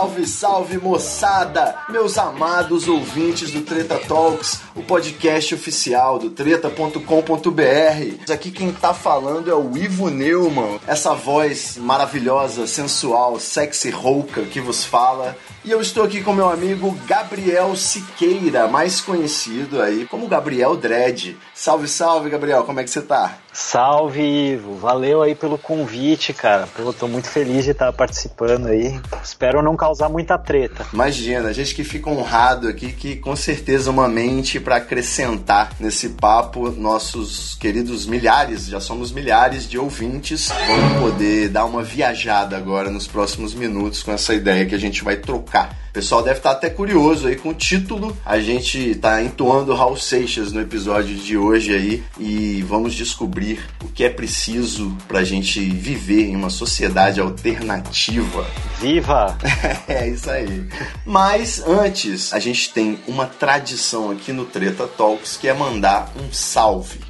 Salve, salve, moçada! Meus amados ouvintes do Treta Talks, o podcast oficial do treta.com.br. Aqui quem tá falando é o Ivo Neumann, essa voz maravilhosa, sensual, sexy, rouca que vos fala. E eu estou aqui com meu amigo Gabriel Siqueira, mais conhecido aí como Gabriel Dredd. Salve, salve, Gabriel, como é que você tá? Salve, Ivo. Valeu aí pelo convite, cara. Eu tô muito feliz de estar participando aí. Espero não causar muita treta. Imagina, a gente que fica honrado aqui, que com certeza uma mente para acrescentar nesse papo, nossos queridos milhares, já somos milhares de ouvintes, vão poder dar uma viajada agora nos próximos minutos com essa ideia que a gente vai trocar. O pessoal deve estar até curioso aí com o título. A gente tá entoando Raul Seixas no episódio de hoje aí e vamos descobrir o que é preciso pra gente viver em uma sociedade alternativa. Viva! É isso aí. Mas antes, a gente tem uma tradição aqui no Treta Talks que é mandar um salve.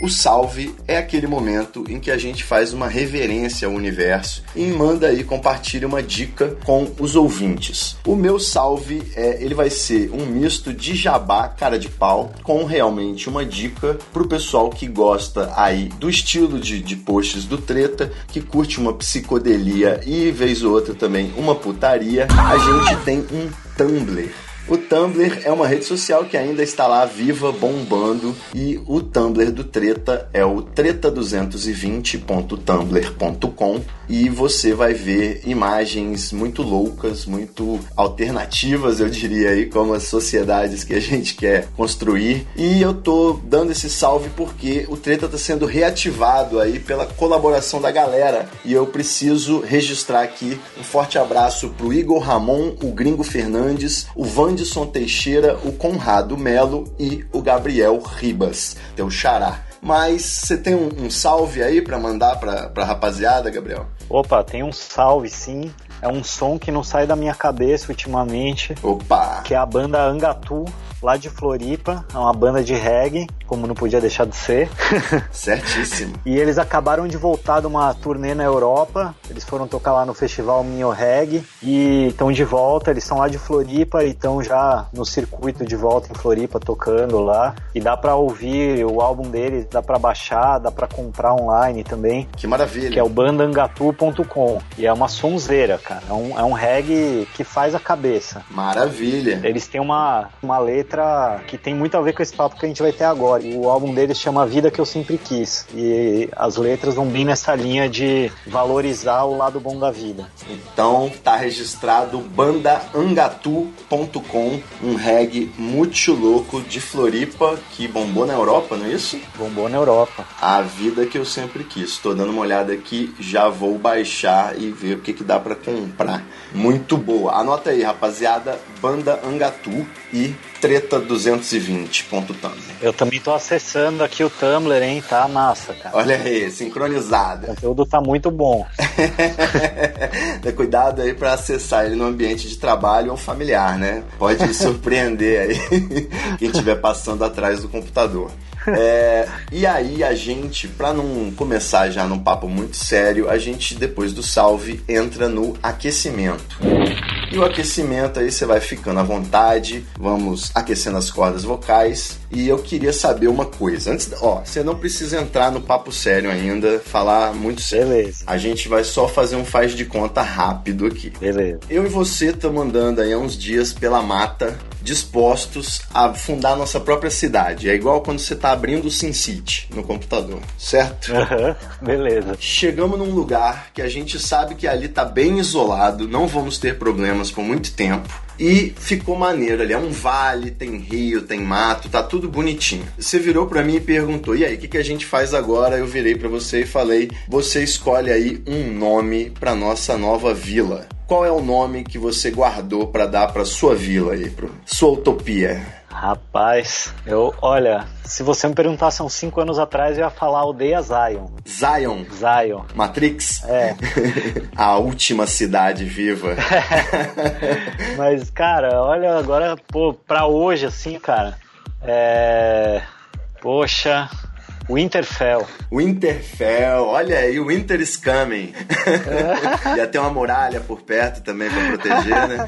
O salve é aquele momento em que a gente faz uma reverência ao universo e manda aí compartilha uma dica com os ouvintes. O meu salve é, ele vai ser um misto de jabá, cara de pau, com realmente uma dica pro pessoal que gosta aí do estilo de, de posts do Treta, que curte uma psicodelia e vez ou outra também uma putaria. A gente tem um Tumblr. O Tumblr é uma rede social que ainda está lá viva, bombando, e o Tumblr do Treta é o treta220.tumblr.com e você vai ver imagens muito loucas, muito alternativas, eu diria aí, como as sociedades que a gente quer construir. E eu tô dando esse salve porque o Treta está sendo reativado aí pela colaboração da galera e eu preciso registrar aqui um forte abraço pro Igor Ramon, o Gringo Fernandes, o Vandisson Teixeira, o Conrado Melo e o Gabriel Ribas, teu xará. Mas você tem um, um salve aí para mandar pra, pra rapaziada, Gabriel? Opa, tem um salve sim. É um som que não sai da minha cabeça ultimamente, Opa! que é a banda Angatu, lá de Floripa. É uma banda de reggae, como não podia deixar de ser. Certíssimo. E eles acabaram de voltar de uma turnê na Europa. Eles foram tocar lá no festival Minho Reggae e estão de volta. Eles são lá de Floripa e estão já no circuito de volta em Floripa tocando lá. E dá pra ouvir o álbum deles, dá pra baixar, dá pra comprar online também, Que maravilha. que é o bandangatu.com. E é uma sonzeira, cara. É um, é um reggae que faz a cabeça. Maravilha. Eles têm uma, uma letra que tem muito a ver com esse papo que a gente vai ter agora. O álbum deles chama Vida Que Eu Sempre Quis. E as letras vão bem nessa linha de valorizar o lado bom da vida. Então tá registrado bandaangatu.com, um reggae muito louco de Floripa que bombou na Europa, não é isso? Bombou na Europa. A vida que eu sempre quis. Tô dando uma olhada aqui, já vou baixar e ver o que, que dá pra comprar. Muito boa. Anota aí, rapaziada, Banda Angatu e treta220.tumblr. Eu também tô acessando aqui o Tumblr, hein? Tá massa, cara. Olha aí, O sincronizada. conteúdo tá muito bom. Cuidado aí pra acessar ele no ambiente de trabalho ou familiar, né? Pode surpreender aí quem estiver passando atrás do computador. É, e aí a gente, pra não começar já num papo muito sério, a gente depois do salve entra no aquecimento. E o aquecimento aí você vai ficando à vontade, vamos aquecendo as cordas vocais. E eu queria saber uma coisa. Antes, ó, você não precisa entrar no papo sério ainda, falar muito sério. Beleza. A gente vai só fazer um faz de conta rápido aqui. Beleza. Eu e você estamos andando aí há uns dias pela mata, dispostos a fundar nossa própria cidade. É igual quando você está abrindo o SimCity no computador, certo? Aham, Beleza. Chegamos num lugar que a gente sabe que ali tá bem isolado, não vamos ter problemas por muito tempo. E ficou maneiro ali, é um vale, tem rio, tem mato, tá tudo bonitinho. Você virou pra mim e perguntou: "E aí, o que, que a gente faz agora?" Eu virei pra você e falei: "Você escolhe aí um nome pra nossa nova vila." Qual é o nome que você guardou pra dar pra sua vila aí, pro sua utopia? Rapaz, eu, olha, se você me perguntasse há uns 5 anos atrás, eu ia falar aldeia Zion. Zion, Zion. Matrix, É. a última cidade viva. Mas, cara, olha, agora, pô, pra hoje, assim, cara, é. Poxa, Winterfell. Winterfell, olha aí, o Winter is coming. Ia ter uma muralha por perto também pra proteger, né?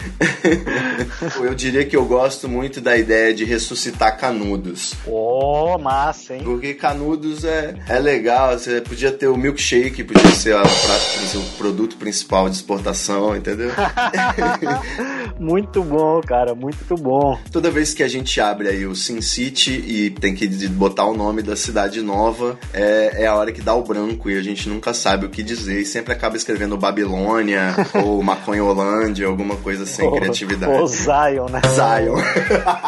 eu diria que eu gosto muito da ideia de ressuscitar canudos. Ô, massa, hein? Porque canudos é, é legal, você podia ter o milkshake, podia ser a o produto principal de exportação, entendeu? muito bom, cara, muito bom. Toda vez que a gente abre aí o SimCity e tem que botar o nome da cidade nova, é, é a hora que dá o branco e a gente nunca sabe o que dizer e sempre acaba escrevendo Babilônia ou Maconholândia, alguma coisa sem criatividade. Ô, Zion, né? Zion.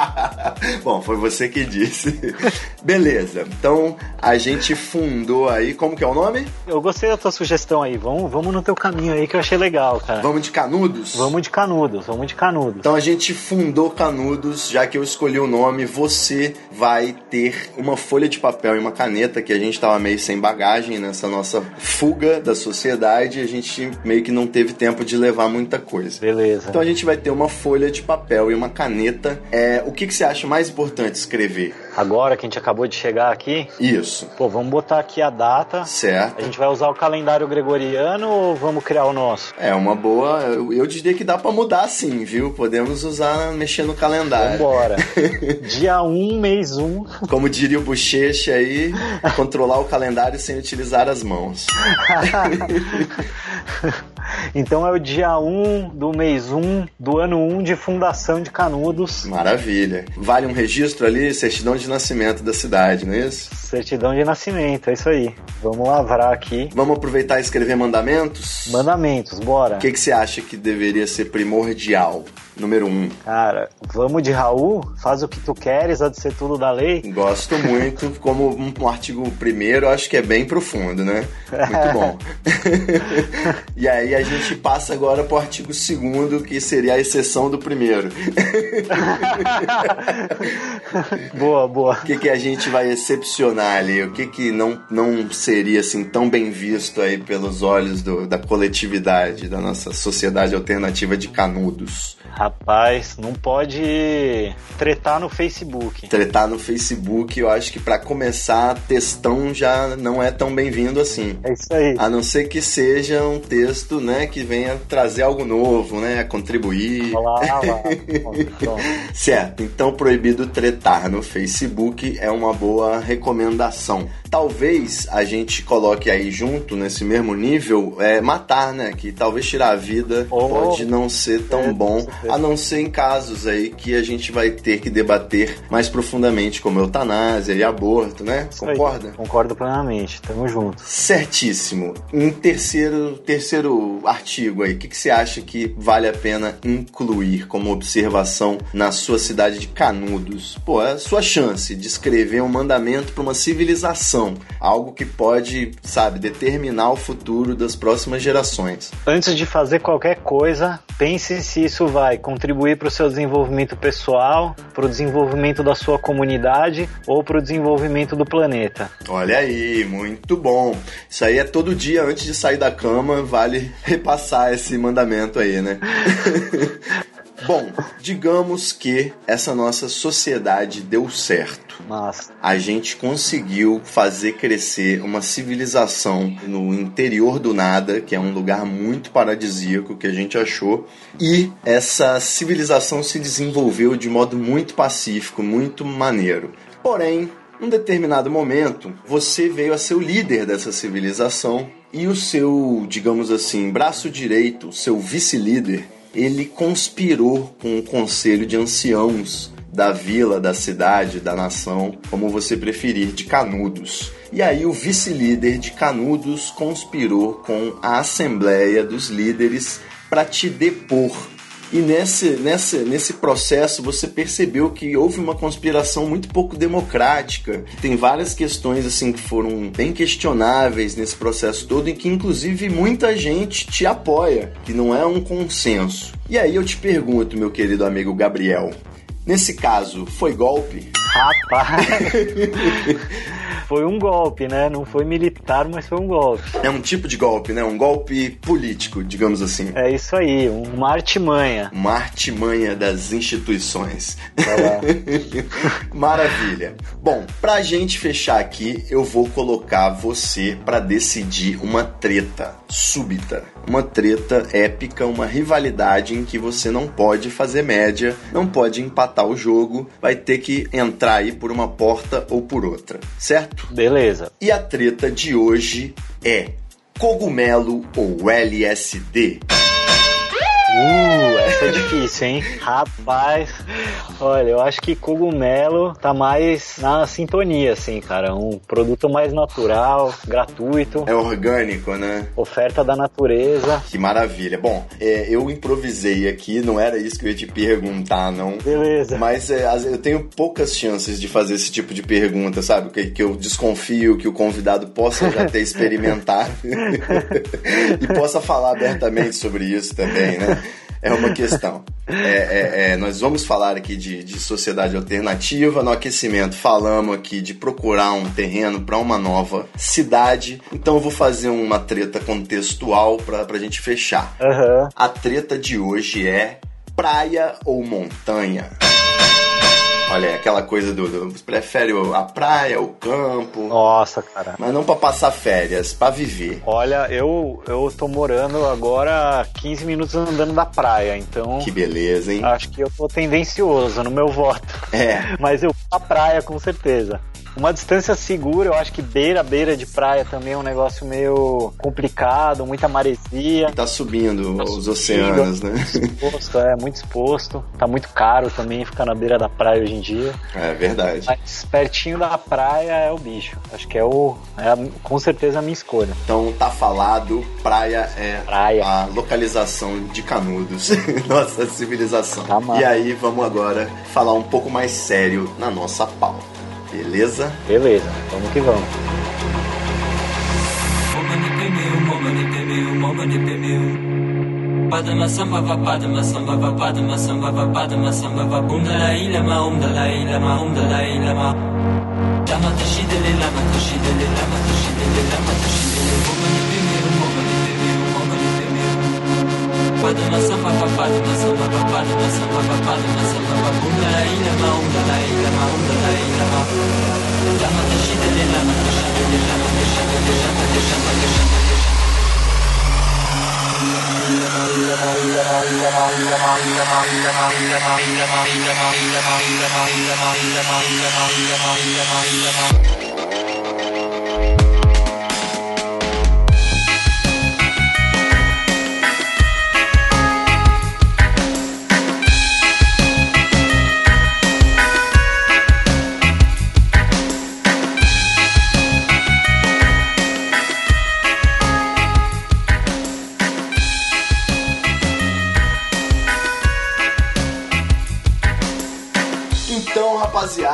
Bom, foi você que disse. Beleza, então a gente fundou aí, como que é o nome? Eu gostei da tua sugestão aí. Vamos, vamos no teu caminho aí que eu achei legal, cara. Vamos de Canudos? Vamos de canudos, vamos de canudos. Então a gente fundou Canudos, já que eu escolhi o nome, você vai ter uma folha de papel e uma caneta, que a gente tava meio sem bagagem nessa nossa fuga da sociedade, e a gente meio que não teve tempo de levar muita coisa. Beleza. Então a gente vai ter uma folha de papel e uma caneta. É, o que, que você acha mais importante escrever? Agora que a gente acabou de chegar aqui, Isso, pô, vamos botar aqui a data. A certo. gente vai usar o calendário gregoriano ou vamos criar o nosso? É uma boa. Eu, diria que dá pra mudar sim, viu? Podemos usar, mexer no calendário. Vambora. Dia 1, mês 1. Como diria o Bochecha aí, controlar o calendário sem utilizar as mãos. Então é o dia 1 do mês 1 do ano 1 de fundação de Canudos. Maravilha. Vale um registro ali, certidão de nascimento da cidade, não é isso? Certidão de nascimento, é isso aí. Vamos lavrar aqui. Vamos aproveitar e escrever mandamentos? Mandamentos, bora. O que, que você acha que deveria ser primordial? Número um. Cara, vamos de Raul? Faz o que tu queres, há de ser tudo da lei. Gosto muito, como um, artigo primeiro, acho que é bem profundo, né? Muito bom. e aí a gente passa agora pro artigo segundo, que seria a exceção do primeiro. boa, boa. O que, que a gente vai excepcionar ali? O que, que não, não seria assim tão bem visto aí pelos olhos do- da coletividade, da nossa sociedade alternativa de canudos? Rapaz, não pode tretar no Facebook. Tretar no Facebook, eu acho que pra começar, textão já não é tão bem-vindo assim. É isso aí. A não ser que seja um texto, né, que venha trazer algo novo, né, contribuir. Olha lá, olha lá. Pronto. Certo, então proibido tretar no Facebook é uma boa recomendação. Talvez a gente coloque aí junto, nesse mesmo nível, é, matar, né? Que talvez tirar a vida Oh. pode não ser tão É, bom, a não ser em casos aí que a gente vai ter que debater mais profundamente, como eutanásia e aborto, né? Isso aí. Concorda? Concordo plenamente. Tamo junto. Certíssimo. Em terceiro, terceiro artigo aí, o que, que você acha que vale a pena incluir como observação na sua cidade de Canudos? Pô, é a sua chance de escrever um mandamento para uma civilização, algo que pode, sabe, determinar o futuro das próximas gerações. Antes de fazer qualquer coisa, pense se isso vai contribuir para o seu desenvolvimento pessoal, para o desenvolvimento da sua comunidade ou para o desenvolvimento do planeta. Olha aí, muito bom. Isso aí é todo dia antes de sair da cama, vale repassar esse mandamento aí, né? Bom, digamos que essa nossa sociedade deu certo. Mas a gente conseguiu fazer crescer uma civilização no interior do nada, que é um lugar muito paradisíaco que a gente achou, e essa civilização se desenvolveu de modo muito pacífico, muito maneiro. Porém, num determinado momento, você veio a ser o líder dessa civilização e o seu, digamos assim, braço direito, seu vice-líder, ele conspirou com o conselho de anciãos da vila, da cidade, da nação, como você preferir, de Canudos. E aí o vice-líder de Canudos conspirou com a assembleia dos líderes para te depor e nesse, nesse, nesse processo você percebeu que houve uma conspiração muito pouco democrática. Tem várias questões assim que foram bem questionáveis nesse processo todo e que inclusive muita gente te apoia, que não é um consenso. E aí eu te pergunto, meu querido amigo Gabriel, nesse caso foi golpe? Rapaz! foi um golpe, né? Não foi militar, mas foi um golpe. É um tipo de golpe, né? Um golpe político, digamos assim. É isso aí, uma artimanha. Uma artimanha das instituições. Maravilha. Bom, pra gente fechar aqui, eu vou colocar você para decidir uma treta súbita. Uma treta épica, uma rivalidade em que você não pode fazer média, não pode empatar o jogo, vai ter que entrar aí por uma porta ou por outra, certo? Beleza. E a treta de hoje é cogumelo ou LSD? Uh, essa é difícil, hein? Rapaz, olha, eu acho que cogumelo tá mais na sintonia, assim, cara. Um produto mais natural, gratuito. É orgânico, né? Oferta da natureza. Que maravilha. Bom, é, eu improvisei aqui, não era isso que eu ia te perguntar, não. Beleza. Mas é, eu tenho poucas chances de fazer esse tipo de pergunta, sabe? Que, que eu desconfio que o convidado possa já ter experimentado e possa falar abertamente sobre isso também, né? É uma questão. É, é, é, nós vamos falar aqui de, de sociedade alternativa. No aquecimento, falamos aqui de procurar um terreno para uma nova cidade. Então, eu vou fazer uma treta contextual para a gente fechar. Uhum. A treta de hoje é praia ou montanha? Olha, aquela coisa do, do prefere a praia, o campo. Nossa, cara. Mas não para passar férias, para viver. Olha, eu eu tô morando agora 15 minutos andando da praia, então Que beleza, hein? Acho que eu tô tendencioso no meu voto. É. Mas eu a praia com certeza. Uma distância segura, eu acho que beira, beira de praia também é um negócio meio complicado, muita maresia. Tá subindo tá os subindo, oceanos, né? Exposto, é, muito exposto. Tá muito caro também ficar na beira da praia hoje em dia. É verdade. Mas pertinho da praia é o bicho. Acho que é o. É a, com certeza a minha escolha. Então tá falado, praia é praia. a localização de Canudos, nossa civilização. Tá e aí vamos agora falar um pouco mais sério na nossa pauta. Beleza? Beleza, vamos que vamos. Padma sambhava padma sambhava padma sambhava padma sambhava Om Dalai Lama Om Dalai Lama Om Dalai Lama Lama Tashidele Lama Tashidele Lama Tashidele Lama Tashidele Om Mani Peme Om Padma sambhava padma sambhava padma sambhava padma sambhava Om Dalai Lama Om Dalai Lama Om Dalai Lama Lama Tashidele Lama Tashidele Lama Tashidele Lama Tashidele Lama Então,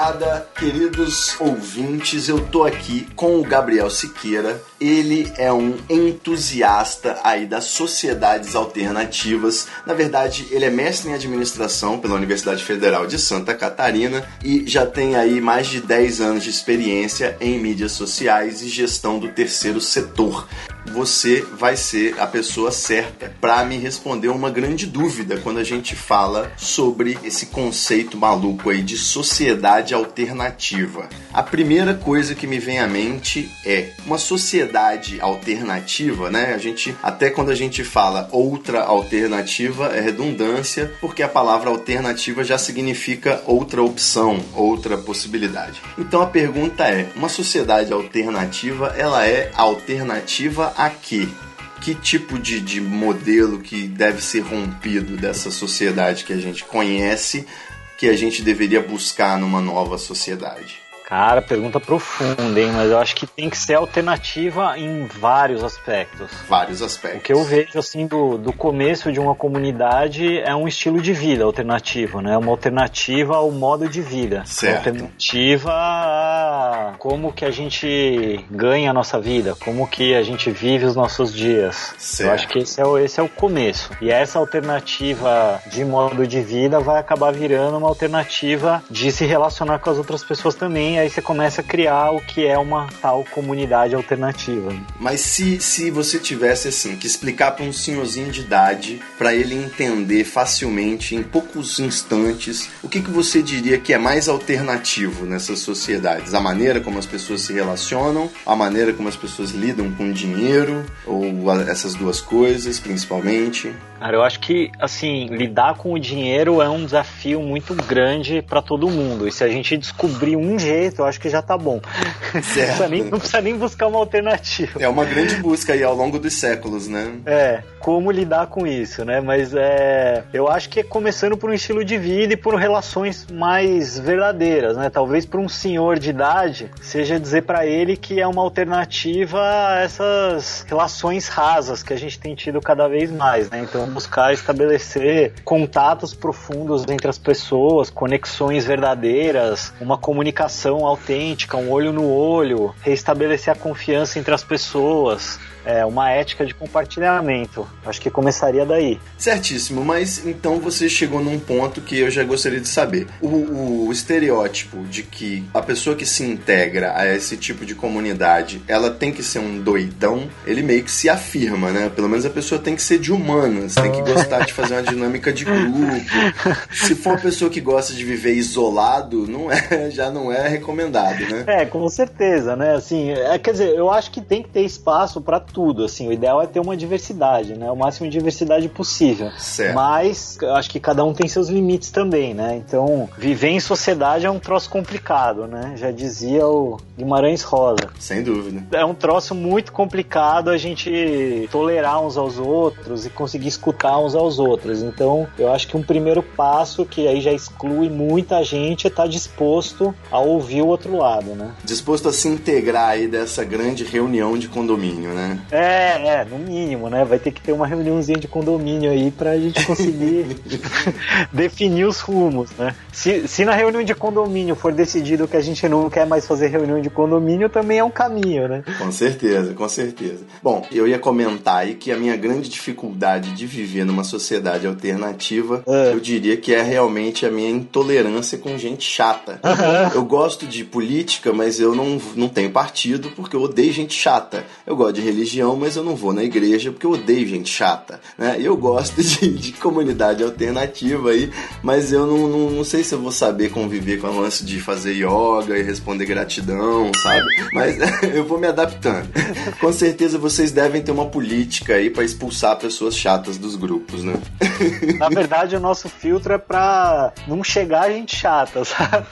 rapaziada, queridos ouvintes, eu tô aqui com o Gabriel Siqueira. Ele é um entusiasta aí das sociedades alternativas. Na verdade, ele é mestre em administração pela Universidade Federal de Santa Catarina e já tem aí mais de 10 anos de experiência em mídias sociais e gestão do terceiro setor. Você vai ser a pessoa certa para me responder uma grande dúvida quando a gente fala sobre esse conceito maluco aí de sociedade alternativa. A primeira coisa que me vem à mente é uma sociedade alternativa, né? A gente até quando a gente fala outra alternativa é redundância, porque a palavra alternativa já significa outra opção, outra possibilidade. Então a pergunta é: uma sociedade alternativa, ela é alternativa a quê? Que tipo de, de modelo que deve ser rompido dessa sociedade que a gente conhece, que a gente deveria buscar numa nova sociedade? Cara, pergunta profunda, hein? Mas eu acho que tem que ser alternativa em vários aspectos. Vários aspectos. O que eu vejo, assim, do, do começo de uma comunidade é um estilo de vida alternativo, né? Uma alternativa ao modo de vida. Certo. Alternativa a como que a gente ganha a nossa vida, como que a gente vive os nossos dias. Certo. Eu acho que esse é, o, esse é o começo. E essa alternativa de modo de vida vai acabar virando uma alternativa de se relacionar com as outras pessoas também aí você começa a criar o que é uma tal comunidade alternativa. Mas se, se você tivesse assim que explicar para um senhorzinho de idade para ele entender facilmente em poucos instantes o que, que você diria que é mais alternativo nessas sociedades, a maneira como as pessoas se relacionam, a maneira como as pessoas lidam com dinheiro ou essas duas coisas principalmente. Cara, eu acho que, assim, lidar com o dinheiro é um desafio muito grande para todo mundo. E se a gente descobrir um jeito, eu acho que já tá bom. Não precisa nem, não precisa nem buscar uma alternativa. É uma grande busca aí ao longo dos séculos, né? É, como lidar com isso, né? Mas é, eu acho que é começando por um estilo de vida e por relações mais verdadeiras, né? Talvez para um senhor de idade seja dizer para ele que é uma alternativa a essas relações rasas que a gente tem tido cada vez mais, né? Então buscar estabelecer contatos profundos entre as pessoas, conexões verdadeiras, uma comunicação autêntica, um olho no olho, restabelecer a confiança entre as pessoas. É, uma ética de compartilhamento. Acho que começaria daí. Certíssimo, mas então você chegou num ponto que eu já gostaria de saber. O, o estereótipo de que a pessoa que se integra a esse tipo de comunidade, ela tem que ser um doidão, ele meio que se afirma, né? Pelo menos a pessoa tem que ser de humanas, tem que gostar de fazer uma dinâmica de grupo. Se for uma pessoa que gosta de viver isolado, não é, já não é recomendado, né? É, com certeza, né? Assim, é, quer dizer, eu acho que tem que ter espaço para tudo, assim. O ideal é ter uma diversidade, né? O máximo de diversidade possível. Certo. Mas eu acho que cada um tem seus limites também, né? Então, viver em sociedade é um troço complicado, né? Já dizia o Guimarães Rosa. Sem dúvida. É um troço muito complicado a gente tolerar uns aos outros e conseguir escutar uns aos outros. Então, eu acho que um primeiro passo, que aí já exclui muita gente, é estar disposto a ouvir o outro lado, né? Disposto a se integrar aí dessa grande reunião de condomínio, né? É, é, no mínimo, né? Vai ter que ter uma reuniãozinha de condomínio aí pra gente conseguir definir os rumos, né? Se, se na reunião de condomínio for decidido que a gente não quer mais fazer reunião de condomínio, também é um caminho, né? Com certeza, com certeza. Bom, eu ia comentar aí que a minha grande dificuldade de viver numa sociedade alternativa, É. eu diria que é realmente a minha intolerância com gente chata. Eu gosto de política, mas eu não, não tenho partido porque eu odeio gente chata. Eu gosto de religião, mas eu não vou na igreja porque eu odeio gente chata. Né? Eu gosto de, de comunidade alternativa aí, mas eu não, não, não sei se eu vou saber conviver com o lance de fazer yoga e responder gratidão, sabe? Mas eu vou me adaptando. Com certeza vocês devem ter uma política aí pra expulsar pessoas chatas dos grupos, né? Na verdade, o nosso filtro é pra não chegar gente chata, sabe?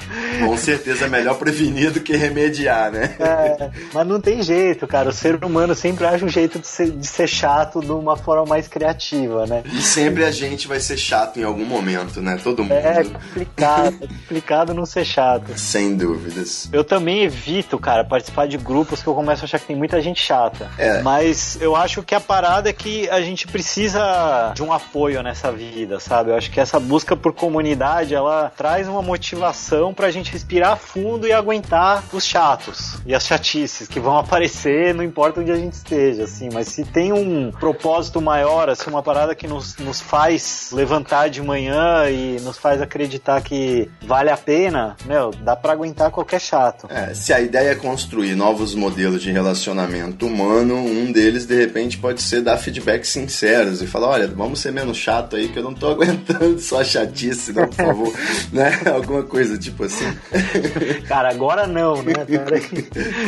Com certeza é melhor prevenir do que remediar, né? É, mas não tem jeito, cara. O ser humano sempre acha um jeito de ser, de ser chato de uma forma mais criativa, né? E sempre a gente vai ser chato em algum momento, né? Todo mundo. É complicado, é complicado não ser chato. Sem dúvidas. Eu também evito, cara, participar de grupos que eu começo a achar que tem muita gente chata. É. Mas eu acho que a parada é que a gente precisa de um apoio nessa vida, sabe? Eu acho que essa busca por comunidade, ela traz uma motivação pra gente respirar fundo e aguentar os chatos e as chatices que vão aparecer, não importa onde a gente esteja, assim. Mas se tem um propósito propósito maior, assim, uma parada que nos, nos faz levantar de manhã e nos faz acreditar que vale a pena, meu, dá pra aguentar qualquer chato. É, se a ideia é construir novos modelos de relacionamento humano, um deles de repente pode ser dar feedbacks sinceros e falar: olha, vamos ser menos chato aí que eu não tô aguentando só chatice, não, por favor. né? Alguma coisa tipo assim. Cara, agora não, né?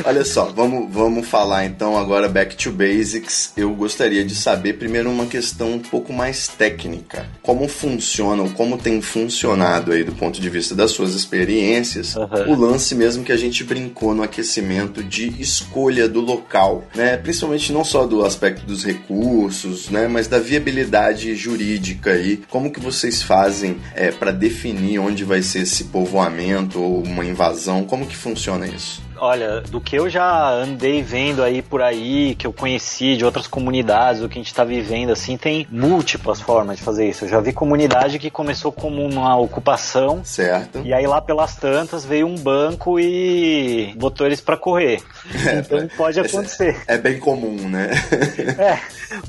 olha só, vamos, vamos falar então agora back to basics. Eu gostaria de saber primeiro uma questão um pouco mais técnica. Como funciona, ou como tem funcionado aí do ponto de vista das suas experiências, uhum. o lance mesmo que a gente brincou no aquecimento de escolha do local, né? Principalmente não só do aspecto dos recursos, né? Mas da viabilidade jurídica aí. Como que vocês fazem é, para definir onde vai ser esse povoamento ou uma invasão? Como que funciona isso? Olha, do que eu já andei vendo aí por aí, que eu conheci de outras comunidades, o que a gente está vivendo, assim, tem múltiplas formas de fazer isso. Eu já vi comunidade que começou como uma ocupação. Certo. E aí lá pelas tantas veio um banco e botou eles para correr. É, então pode acontecer. É bem comum, né? é,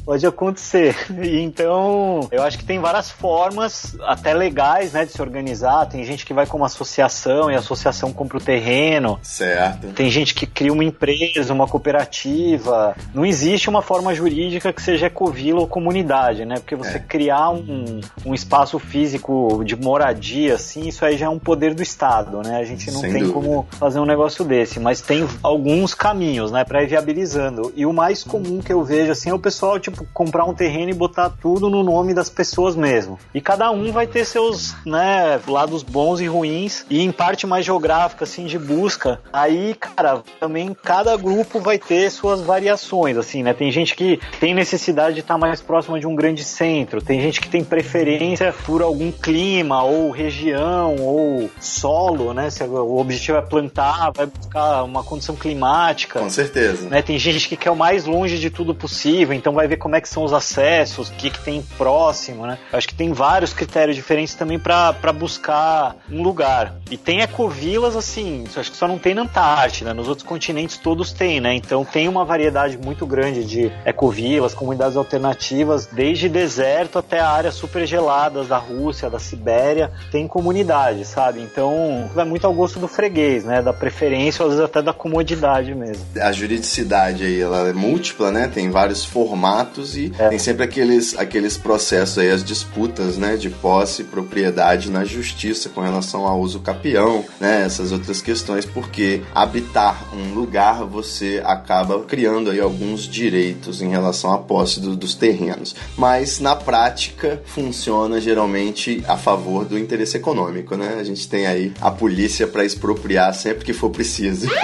pode acontecer. Então, eu acho que tem várias formas, até legais, né, de se organizar. Tem gente que vai como associação e a associação compra o terreno. Certo. Tem gente que cria uma empresa, uma cooperativa. Não existe uma forma jurídica que seja ecovila ou comunidade, né? Porque você é. criar um, um espaço físico de moradia, assim, isso aí já é um poder do Estado, né? A gente não Sem tem dúvida. como fazer um negócio desse, mas tem alguns caminhos, né, para ir viabilizando. E o mais comum que eu vejo, assim, é o pessoal, tipo, comprar um terreno e botar tudo no nome das pessoas mesmo. E cada um vai ter seus, né, lados bons e ruins, e em parte mais geográfica, assim, de busca. Aí cara, também cada grupo vai ter suas variações, assim, né? Tem gente que tem necessidade de estar mais próxima de um grande centro, tem gente que tem preferência por algum clima, ou região, ou solo, né? Se o objetivo é plantar, vai buscar uma condição climática. Com certeza. Né? Tem gente que quer o mais longe de tudo possível, então vai ver como é que são os acessos, o que, que tem próximo, né? Acho que tem vários critérios diferentes também para buscar um lugar. E tem ecovilas, assim, acho que só não tem na Antártida né? Nos outros continentes todos têm, né? Então tem uma variedade muito grande de ecovilas, comunidades alternativas, desde deserto até áreas super geladas da Rússia, da Sibéria, tem comunidade, sabe? Então vai muito ao gosto do freguês, né? Da preferência, às vezes até da comodidade mesmo. A juridicidade aí, ela é múltipla, né? Tem vários formatos e é. tem sempre aqueles, aqueles processos aí, as disputas, né? De posse e propriedade na justiça com relação ao uso capião, né? Essas outras questões, porque habitar um lugar, você acaba criando aí alguns direitos em relação à posse do, dos terrenos. Mas na prática funciona geralmente a favor do interesse econômico, né? A gente tem aí a polícia para expropriar sempre que for preciso.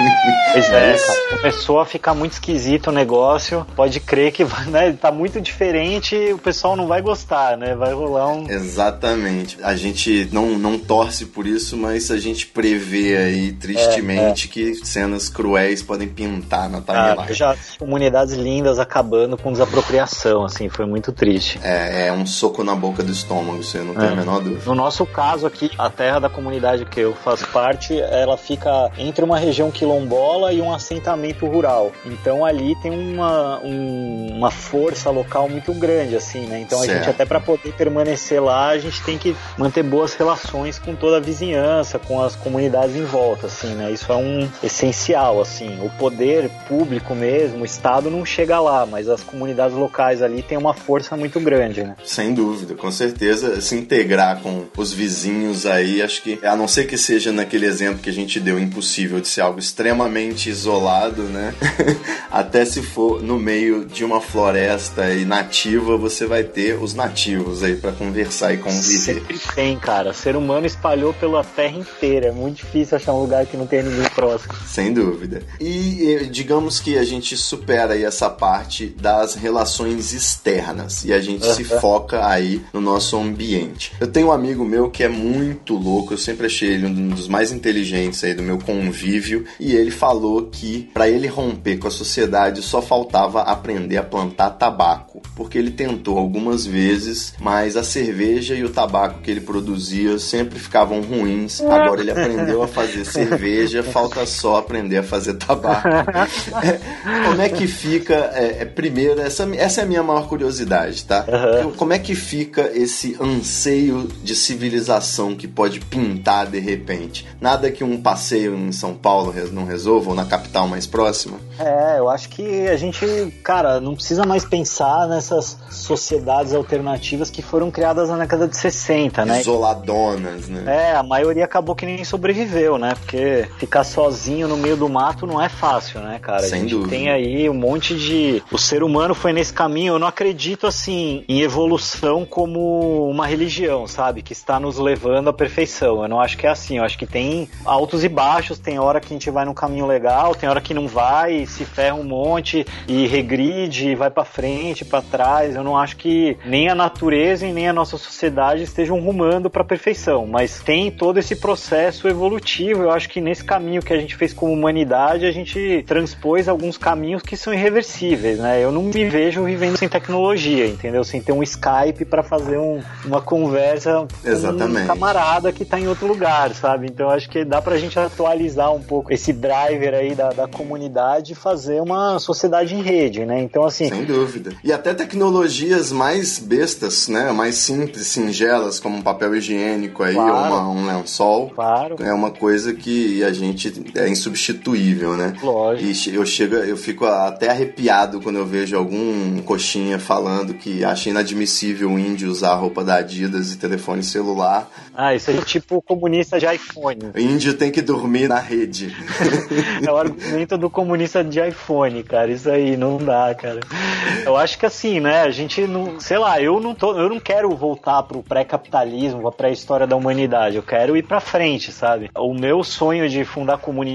Pois é, cara. Começou a ficar muito esquisito o negócio. Pode crer que né, tá muito diferente, o pessoal não vai gostar, né? Vai rolar um. Exatamente. A gente não, não torce por isso, mas a gente prevê aí tristemente é, é. que que cenas cruéis podem pintar na timeline. Ah, já comunidades lindas acabando com desapropriação, assim, foi muito triste. É, é um soco na boca do estômago, você não tem é. a menor dúvida. No nosso caso aqui, a terra da comunidade que eu faço parte, ela fica entre uma região quilombola e um assentamento rural. Então ali tem uma, um, uma força local muito grande, assim, né? Então certo. a gente até para poder permanecer lá, a gente tem que manter boas relações com toda a vizinhança, com as comunidades em volta, assim, né? Isso é um, essencial, assim. O poder público mesmo, o Estado não chega lá, mas as comunidades locais ali têm uma força muito grande, né? Sem dúvida, com certeza. Se integrar com os vizinhos aí, acho que, a não ser que seja naquele exemplo que a gente deu, impossível de ser algo extremamente isolado, né? Até se for no meio de uma floresta e nativa, você vai ter os nativos aí para conversar e conviver. Sempre tem, cara. O ser humano espalhou pela terra inteira. É muito difícil achar um lugar que não tenha ninguém próximo. Sem dúvida. E digamos que a gente supera aí essa parte das relações externas e a gente se foca aí no nosso ambiente. Eu tenho um amigo meu que é muito louco, eu sempre achei ele um dos mais inteligentes aí do meu convívio e ele falou que para ele romper com a sociedade só faltava aprender a plantar tabaco, porque ele tentou algumas vezes, mas a cerveja e o tabaco que ele produzia sempre ficavam ruins. Agora ele aprendeu a fazer cerveja, falta só aprender a fazer tabaco. Como é que fica, é, é, primeiro, essa, essa é a minha maior curiosidade, tá? Uhum. Como é que fica esse anseio de civilização que pode pintar de repente? Nada que um passeio em São Paulo não resolva, ou na capital mais próxima? É, eu acho que a gente, cara, não precisa mais pensar nessas sociedades alternativas que foram criadas na década de 60, né? Isoladonas, né? É, a maioria acabou que nem sobreviveu, né? Porque ficar sozinho no meio do mato não é fácil, né, cara? Sem a gente dúvida. tem aí um monte de. O ser humano foi nesse caminho. Eu não acredito, assim, em evolução como uma religião, sabe? Que está nos levando à perfeição. Eu não acho que é assim. Eu acho que tem altos e baixos. Tem hora que a gente vai num caminho legal, tem hora que não vai, se ferra um monte e regride, vai para frente, para trás. Eu não acho que nem a natureza e nem a nossa sociedade estejam rumando para perfeição, mas tem todo esse processo evolutivo. Eu acho que nesse caminho que a gente fez como humanidade, a gente transpôs alguns caminhos que são irreversíveis, né? Eu não me vejo vivendo sem tecnologia, entendeu? Sem ter um Skype para fazer um, uma conversa Exatamente. com um camarada que tá em outro lugar, sabe? Então acho que dá pra gente atualizar um pouco esse driver aí da, da comunidade e fazer uma sociedade em rede, né? Então assim, Sem dúvida. E até tecnologias mais bestas, né? Mais simples, singelas, como um papel higiênico aí, Claro. ou uma- um lençol. claro, É uma coisa que a gente é insubstituível, né? lógico. E eu chego, eu fico até arrepiado quando eu vejo algum coxinha falando que acha inadmissível o índio usar roupa da Adidas e telefone celular. Ah, isso aí é tipo comunista de iPhone. O índio tem que dormir na rede. É o argumento do comunista de iPhone, cara. Isso aí não dá, cara. Eu acho que assim, né? A gente não, sei lá, eu não tô, eu não quero voltar pro pré-capitalismo, pra pré-história da humanidade. Eu quero ir pra frente, sabe? O meu sonho de fundar comunidade,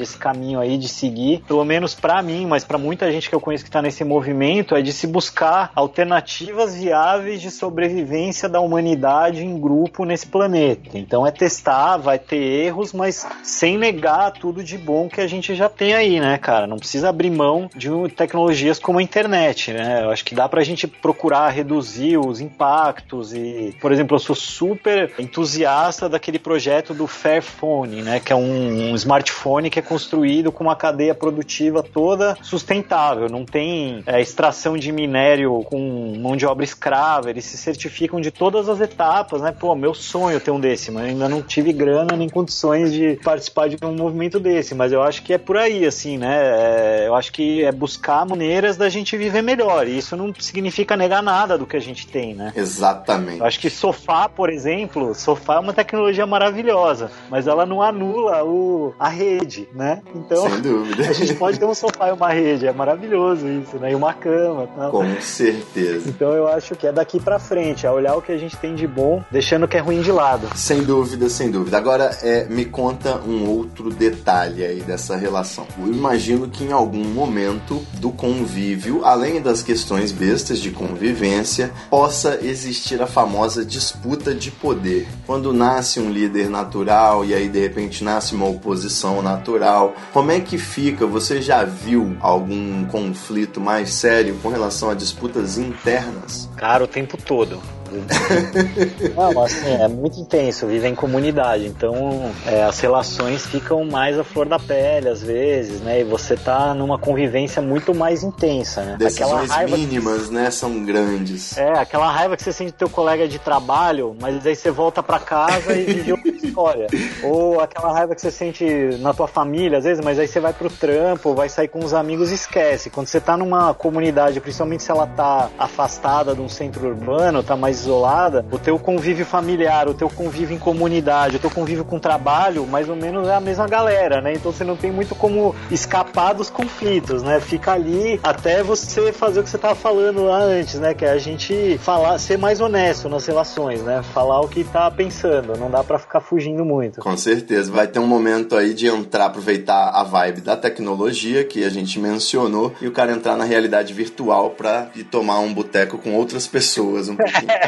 esse caminho aí de seguir, pelo menos pra mim, mas pra muita gente que eu conheço que tá nesse movimento, é de se buscar alternativas viáveis de sobrevivência da humanidade em grupo nesse planeta. Então é testar, vai ter erros, mas sem negar tudo de bom que a gente já tem aí, né, cara? Não precisa abrir mão de tecnologias como a internet, né? Eu acho que dá pra gente procurar reduzir os impactos e, por exemplo, eu sou super entusiasta daquele projeto do Fairphone, né, que é um, um smartphone que é construído com uma cadeia produtiva toda sustentável, não tem é, extração de minério com mão de obra escrava, eles se certificam de todas as etapas, né? Pô, meu sonho ter um desse, mas ainda não tive grana nem condições de participar de um movimento desse, mas eu acho que é por aí, assim, né? É, eu acho que é buscar maneiras da gente viver melhor, e isso não significa negar nada do que a gente tem, né? Exatamente. Eu acho que sofá, por exemplo, sofá é uma tecnologia maravilhosa, mas ela não anula o, a rede, né? Então, Sem dúvida. a gente pode ter um sofá e uma rede, é maravilhoso isso, né? E uma cama tal. Com certeza. Então eu acho que é daqui pra frente, é olhar o que a gente tem de bom, deixando o que é ruim de lado. Sem dúvida, sem dúvida. Agora, é, me conta um outro detalhe aí dessa relação. Eu imagino que em algum momento do convívio, além das questões bestas de convivência, possa existir a famosa disputa de poder. Quando nasce um líder natural e aí de repente nasce uma oposição natural, como é que fica? Você já viu algum conflito mais sério com relação a disputas internas? Cara, o tempo todo. Não, assim, é muito intenso, vive em comunidade, então é, as relações ficam mais à flor da pele às vezes, né? E você tá numa convivência muito mais intensa, né? Decisões que- mínimas, né, são grandes. É, aquela raiva que você sente do teu colega de trabalho, mas aí você volta pra casa e vive outra história. Ou aquela raiva que você sente na tua família, às vezes, mas aí você vai pro trampo, vai sair com os amigos e esquece. Quando você tá numa comunidade, principalmente se ela tá afastada de um centro urbano, tá mais isolada, o teu convívio familiar, o teu convívio em comunidade, o teu convívio com trabalho, mais ou menos é a mesma galera, né? Então você não tem muito como escapar dos conflitos, né? Fica ali até você fazer o que você tava falando lá antes, né? Que é a gente falar, ser mais honesto nas relações, né? Falar o que tá pensando, não dá pra ficar fugindo muito. Com certeza. Vai ter um momento aí de entrar, aproveitar a vibe da tecnologia que a gente mencionou e o cara entrar na realidade virtual pra ir tomar um boteco com outras pessoas um pouquinho.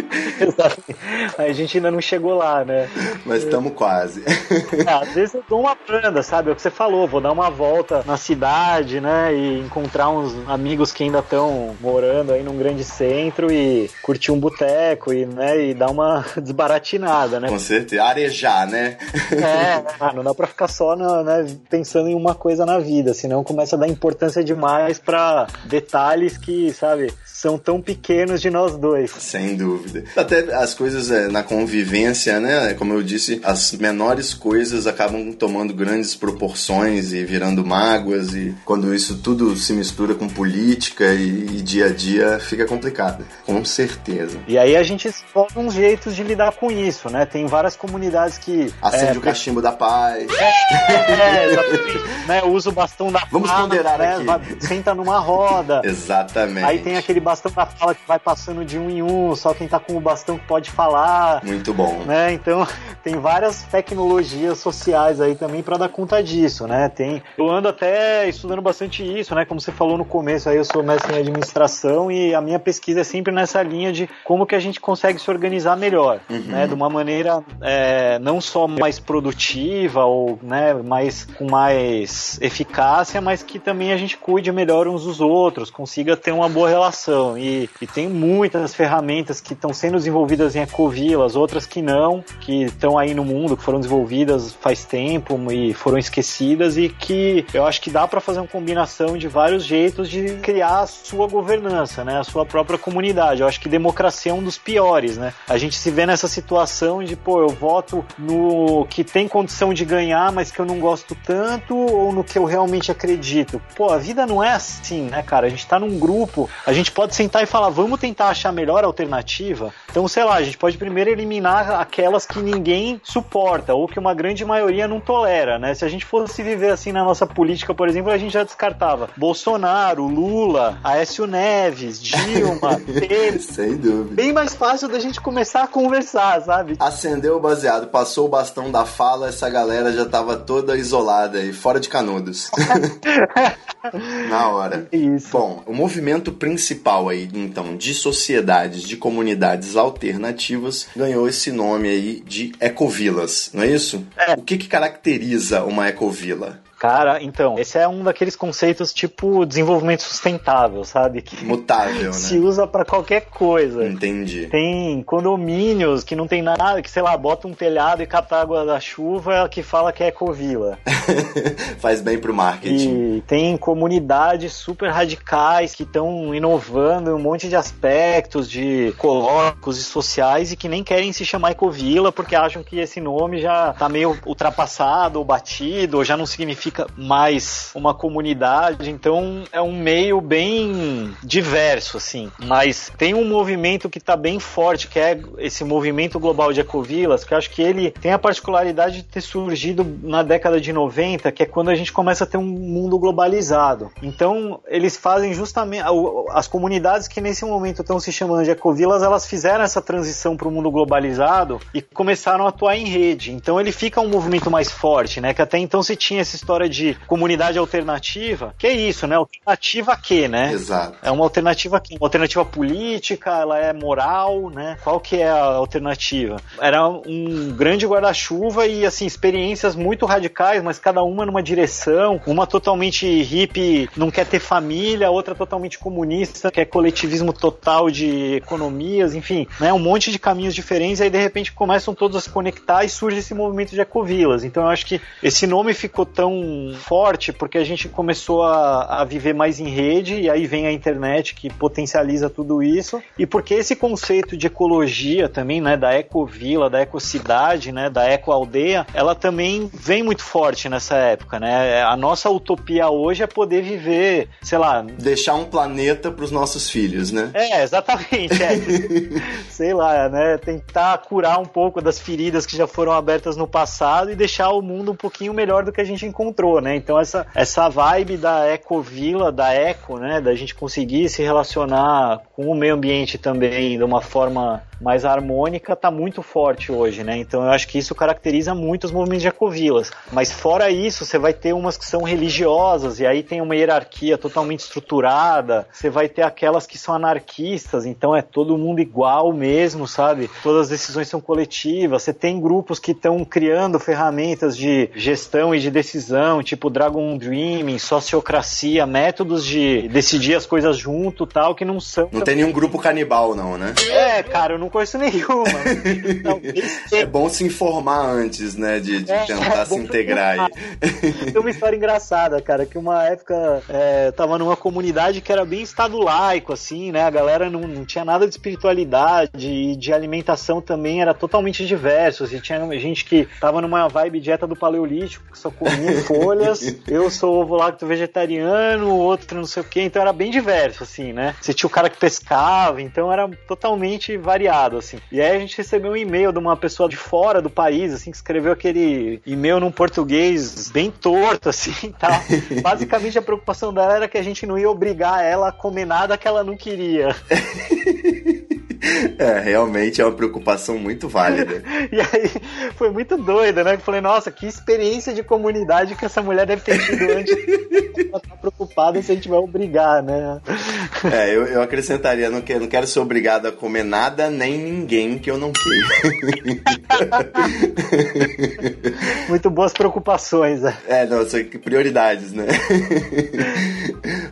a gente ainda não chegou lá, né? Mas estamos quase. Ah, às vezes eu dou uma banda, sabe? É o que você falou, vou dar uma volta na cidade, né? E encontrar uns amigos que ainda estão morando aí num grande centro e curtir um boteco e, né, e dar uma desbaratinada, né? Com certeza. Arejar, né? É, ah, não dá pra ficar só na- né, pensando em uma coisa na vida, senão começa a dar importância demais pra detalhes que, sabe, são tão pequenos de nós dois. Sem dúvida. Até as coisas é, na convivência, né? Como eu disse, as menores coisas acabam tomando grandes proporções e virando mágoas. E quando isso tudo se mistura com política e, e dia a dia, fica complicado. Com certeza. E aí a gente explora uns jeitos de lidar com isso, né? Tem várias comunidades que. Acende é, o cachimbo da paz. É, exatamente. né, usa o bastão da Vamos fala, ponderar né, aqui. vai- senta numa roda. Exatamente. Aí tem aquele bastão da fala que vai passando de um em um, só quem tá com o bastão que pode falar. Muito bom. Né? Então tem várias tecnologias sociais aí também para dar conta disso, né? Tem, eu ando até estudando bastante isso, né? Como você falou no começo, aí eu sou mestre em administração e a minha pesquisa é sempre nessa linha de como que a gente consegue se organizar melhor, né? De uma maneira é, não só mais produtiva ou né, mais com mais eficácia, mas que também a gente cuide melhor uns dos outros, consiga ter uma boa relação. E, e tem muitas ferramentas que estão sendo desenvolvidas em ecovilas, outras que não, que estão aí no mundo, que foram desenvolvidas faz tempo e foram esquecidas e que eu acho que dá para fazer uma combinação de vários jeitos de criar a sua governança, né, a sua própria comunidade. Eu acho que democracia é um dos piores, né? A gente se vê nessa situação de, pô, eu voto no que tem condição de ganhar, mas que eu não gosto tanto, ou no que eu realmente acredito. Pô, a vida não é assim, né, cara? A gente tá num grupo, a gente pode sentar e falar, vamos tentar achar a melhor alternativa. Então, sei lá, a gente pode primeiro eliminar aquelas que ninguém suporta, ou que uma grande maioria não tolera, né? Se a gente fosse viver assim na nossa política, por exemplo, a gente já descartava Bolsonaro, Lula, Aécio Neves, Dilma, Temer. Sem dúvida. Bem mais fácil da gente começar a conversar, sabe? Acendeu o baseado, passou o bastão da fala, essa galera já tava toda isolada e fora de canudos. Na hora. Isso. Bom, o movimento principal aí, então, de sociedades, de comunidades alternativas, ganhou esse nome aí de ecovilas, não é isso? É. O que que caracteriza uma ecovila? Cara, então, esse é um daqueles conceitos tipo desenvolvimento sustentável, sabe? Que Mutável, se né? usa pra qualquer coisa. Entendi. Tem condomínios que não tem nada, que sei lá, bota um telhado e capta água da chuva que fala que é ecovila. Faz bem pro marketing. E tem comunidades super radicais que estão inovando em um monte de aspectos de ecológicos e sociais e que nem querem se chamar ecovila porque acham que esse nome já tá meio ultrapassado ou batido ou já não significa mais uma comunidade. Então é um meio bem diverso, assim. Mas tem um movimento que tá bem forte, que é esse movimento global de ecovilas, que eu acho que ele tem a particularidade de ter surgido na década de 90, que é quando a gente começa a ter um mundo globalizado. Então, eles fazem justamente as comunidades que nesse momento estão se chamando de ecovilas, elas fizeram essa transição para o mundo globalizado e começaram a atuar em rede. Então, ele fica um movimento mais forte, né? Que até então se tinha essa história de comunidade alternativa, que é isso, né? Alternativa a quê, né? Exato. É uma alternativa aqui, uma alternativa política, ela é moral, né? Qual que é a alternativa? Era um grande guarda-chuva e assim experiências muito radicais, mas cada uma numa direção, uma totalmente hippie, não quer ter família, outra totalmente comunista, quer coletivismo total de economias, enfim, né? Um monte de caminhos diferentes e aí de repente começam todos a se conectar e surge esse movimento de ecovilas. Então eu acho que esse nome ficou tão forte porque a gente começou a, a viver mais em rede e aí vem a internet que potencializa tudo isso e porque esse conceito de ecologia também, né, da ecovila, da ecocidade, né, da ecoaldeia, ela também vem muito forte nessa época, né? A nossa utopia hoje é poder viver, sei lá, Deixar um planeta pros nossos filhos, né? é, exatamente. É. Sei lá, né? Tentar curar um pouco das feridas que já foram abertas no passado e deixar o mundo um pouquinho melhor do que a gente encontrou, né? Então essa, essa vibe da ecovila, da eco, né? Da gente conseguir se relacionar com o meio ambiente também de uma forma mas a harmônica tá muito forte hoje, né? Então eu acho que isso caracteriza muito os movimentos de ecovilas. Mas fora isso, você vai ter umas que são religiosas e aí tem uma hierarquia totalmente estruturada. Você vai ter aquelas que são anarquistas, então é todo mundo igual mesmo, sabe? Todas as decisões são coletivas. Você tem grupos que estão criando ferramentas de gestão e de decisão, tipo Dragon Dreaming, sociocracia, métodos de decidir as coisas junto, tal, que não são. Não tem nenhum grupo canibal, não, né? É, cara, eu não conheço nenhuma. É bom se informar antes, né? De, de É, tentar é se integrar aí. Tem uma história engraçada, cara, que uma época é, eu tava numa comunidade que era bem estado laico, assim, né? A galera não, não tinha nada de espiritualidade e de alimentação também era totalmente diverso. Assim, tinha gente que tava numa vibe dieta do paleolítico, que só comia folhas. Eu sou ovo lacto vegetariano, outro não sei o que, então era bem diverso, assim, né? Você tinha o cara que pescava, então era totalmente variado, assim. E aí a gente recebeu um e-mail de uma pessoa de fora do país, assim, que escreveu aquele e-mail num português bem torto, assim, tal. Basicamente a preocupação dela era que a gente não ia obrigar ela a comer nada que ela não queria. É, realmente é uma preocupação muito válida. E aí foi muito doido, né? Eu falei, nossa, que experiência de comunidade que essa mulher deve ter tido antes. Ela tá preocupada se a gente vai obrigar, né? É, eu, eu acrescentaria, não quero, não quero ser obrigado a comer nada nem ninguém que eu não queira. Muito boas preocupações, né? É, não, são prioridades, né?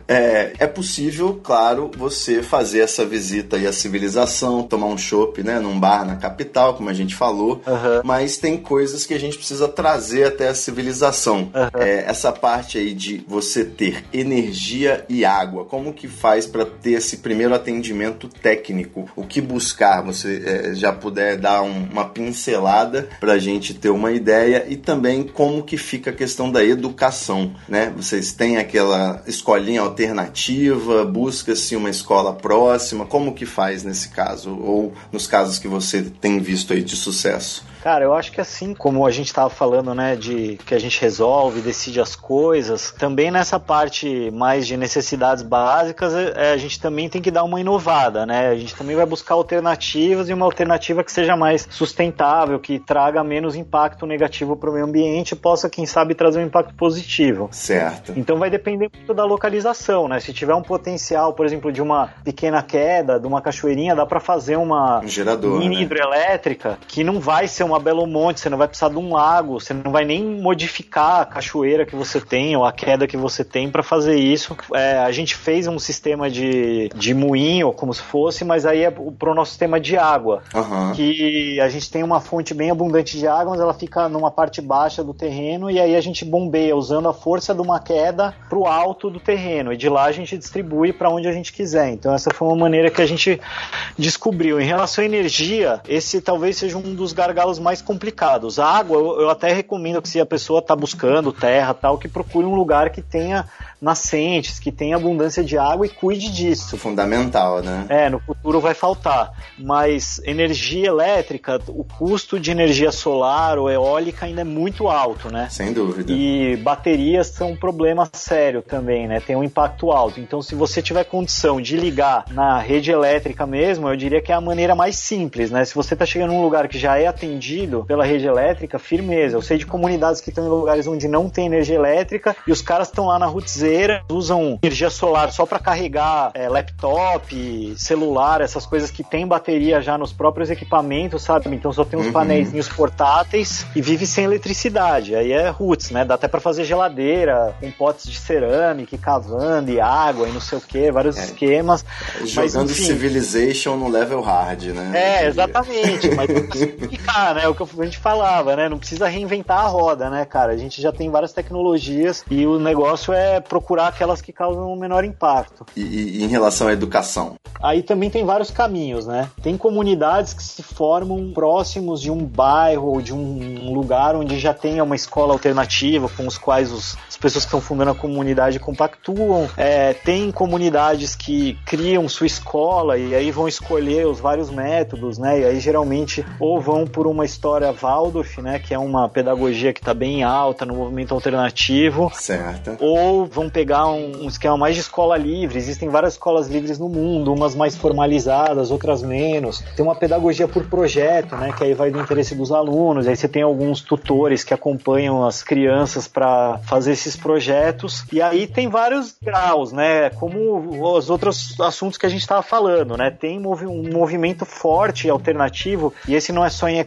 É, é possível, claro, você fazer essa visita aí à civilização, tomar um chopp, né, num bar na capital, como a gente falou, Aham. mas tem coisas que a gente precisa trazer até a civilização. É, essa parte aí de você ter energia e água, como que faz para ter esse primeiro atendimento técnico? O que buscar? Você é, já puder dar um- uma pincelada para a gente ter uma ideia e também como que fica a questão da educação, né? Vocês têm aquela escolinha alternativa, busca-se uma escola próxima, como que faz nesse caso? Ou nos casos que você tem visto aí de sucesso? Cara, eu acho que assim como a gente tava falando, né, de que a gente resolve, decide as coisas, também nessa parte mais de necessidades básicas, é, a gente também tem que dar uma inovada, né? A gente também vai buscar alternativas e uma alternativa que seja mais sustentável, que traga menos impacto negativo para o meio ambiente e possa, quem sabe, trazer um impacto positivo. Certo. Então vai depender muito da localização, né? Se tiver um potencial, por exemplo, de uma pequena queda, de uma cachoeirinha, dá para fazer uma Um gerador, mini né? hidrelétrica que não vai ser uma Belo Monte, você não vai precisar de um lago, você não vai nem modificar a cachoeira que você tem ou a queda que você tem para fazer isso. É, a gente fez um sistema de, de moinho, como se fosse, mas aí é pro nosso sistema de água Aham. que a gente tem uma fonte bem abundante de água, mas ela fica numa parte baixa do terreno e aí a gente bombeia usando a força de uma queda pro alto do terreno e de lá a gente distribui para onde a gente quiser. Então essa foi uma maneira que a gente descobriu. Em relação à energia, esse talvez seja um dos gargalos mais complicados. A água, eu, eu até recomendo que se a pessoa está buscando terra tal, que procure um lugar que tenha nascentes, que tenha abundância de água e cuide disso. Fundamental, né? É, no futuro vai faltar. Mas energia elétrica, o custo de energia solar ou eólica ainda é muito alto, né? Sem dúvida. E baterias são um problema sério também, né? Tem um impacto alto. Então, se você tiver condição de ligar na rede elétrica mesmo, eu diria que é a maneira mais simples, né? Se você está chegando num lugar que já é atendido pela rede elétrica, firmeza. Eu sei de comunidades que estão em lugares onde não tem energia elétrica e os caras estão lá na rootzeira, usam energia solar só para carregar é, laptop, celular, essas coisas que tem bateria já nos próprios equipamentos, sabe? Então só tem uns Uhum. painéis portáteis e vive sem eletricidade. Aí é roots, né? Dá até para fazer geladeira com potes de cerâmica, e cavando e água e não sei o que, vários É. esquemas. Jogando enfim. Civilization no level hard, né? É, exatamente, mas ficar, né? O que a gente falava, né? Não precisa reinventar a roda, né, cara? A gente já tem várias tecnologias e o negócio é procurar aquelas que causam o menor impacto. E, e- em relação à educação? Aí também tem vários caminhos, né? Tem comunidades que se formam próximos de um bairro ou de um lugar onde já tenha uma escola alternativa com os quais os, as pessoas que estão fundando a comunidade compactuam. É, tem comunidades que criam sua escola e aí vão escolher os vários métodos, né? E aí geralmente ou vão por uma história Waldorf, né, que é uma pedagogia que está bem alta no movimento alternativo. Certo. Ou vão pegar um, um esquema mais de escola livre. Existem várias escolas livres no mundo, umas mais formalizadas, outras menos. Tem uma pedagogia por projeto, né, que aí vai do interesse dos alunos. Aí você tem alguns tutores que acompanham as crianças para fazer esses projetos. E aí tem vários graus, né, como os outros assuntos que a gente estava falando, né. Tem um movimento forte alternativo e esse não é só em